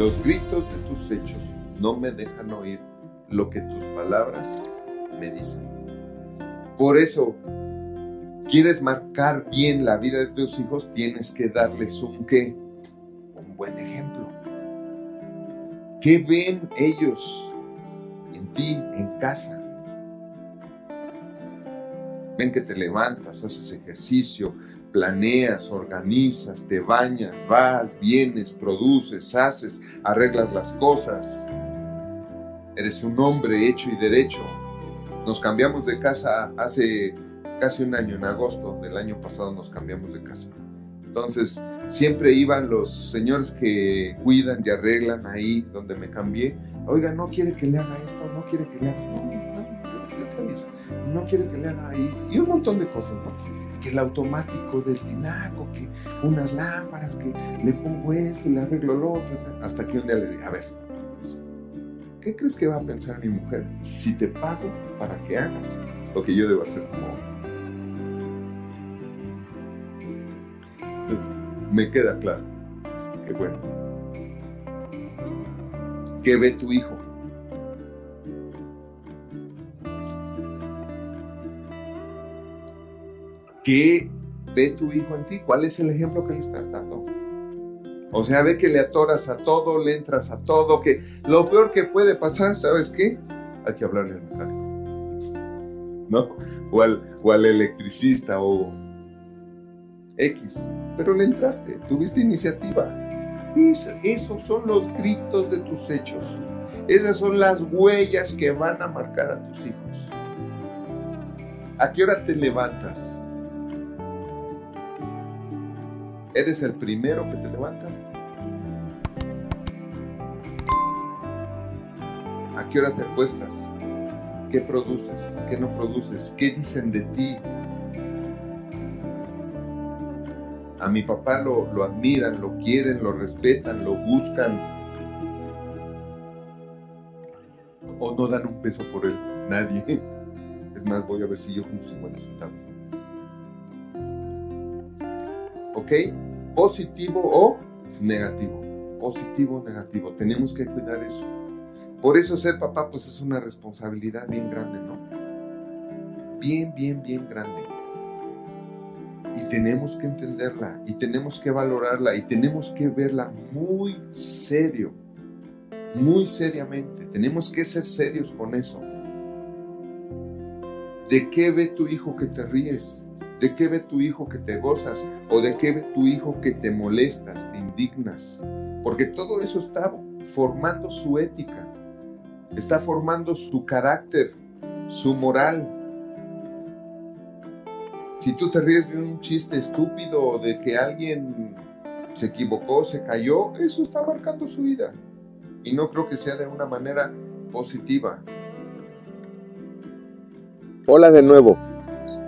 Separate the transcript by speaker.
Speaker 1: Los gritos de tus hechos no me dejan oír lo que tus palabras me dicen. Por eso, quieres marcar bien la vida de tus hijos, tienes que darles un qué, un buen ejemplo. ¿Qué ven ellos en ti, en casa? Que te levantas, haces ejercicio, planeas, organizas, te bañas, vas, vienes, produces, haces, arreglas las cosas. Eres un hombre hecho y derecho. Nos cambiamos de casa hace casi un año, en agosto del año pasado nos cambiamos de casa. Entonces, siempre iban los señores que cuidan y arreglan ahí donde me cambié. Oiga, no quiere que le haga esto, no quiere que le haga. No, no, quiere que le haga ahí. Y un montón de cosas, ¿no? Que el automático del tinaco, que unas lámparas, que le pongo esto, le arreglo lo otro. Hasta que un día le dije, a ver, ¿qué crees que va a pensar mi mujer si te pago para que hagas lo que yo debo hacer como me queda claro que bueno. ¿Qué ve tu hijo? ¿Qué ve tu hijo en ti? ¿Cuál es el ejemplo que le estás dando? O sea, ve que le atoras a todo, le entras a todo, que lo peor que puede pasar, ¿sabes qué? Hay que hablarle al mecánico. ¿No? O al, o al electricista o X pero le entraste, tuviste iniciativa. esos son los gritos de tus hechos. Esas son las huellas que van a marcar a tus hijos. ¿A qué hora te levantas? ¿Eres el primero que te levantas? ¿A qué hora te acuestas? ¿Qué produces? ¿Qué no produces? ¿Qué dicen de ti? A mi papá lo, lo admiran, lo quieren, lo respetan, lo buscan. O no dan un peso por él. Nadie. Es más, voy a ver si yo junto 50 centavos. ¿Ok? Positivo o negativo. Positivo o negativo. Tenemos que cuidar eso. Por eso ser papá pues es una responsabilidad bien grande, ¿no? Bien, bien, bien grande y tenemos que entenderla y tenemos que valorarla y tenemos que verla muy serio, muy seriamente. Tenemos que ser serios con eso. ¿De qué ve tu hijo que te ríes? ¿De qué ve tu hijo que te gozas? ¿O de qué ve tu hijo que te molestas, te indignas? Porque todo eso está formando su ética, está formando su carácter, su moral, si tú te ríes de un chiste estúpido, de que alguien se equivocó, se cayó, eso está marcando su vida. Y no creo que sea de una manera positiva.
Speaker 2: Hola de nuevo.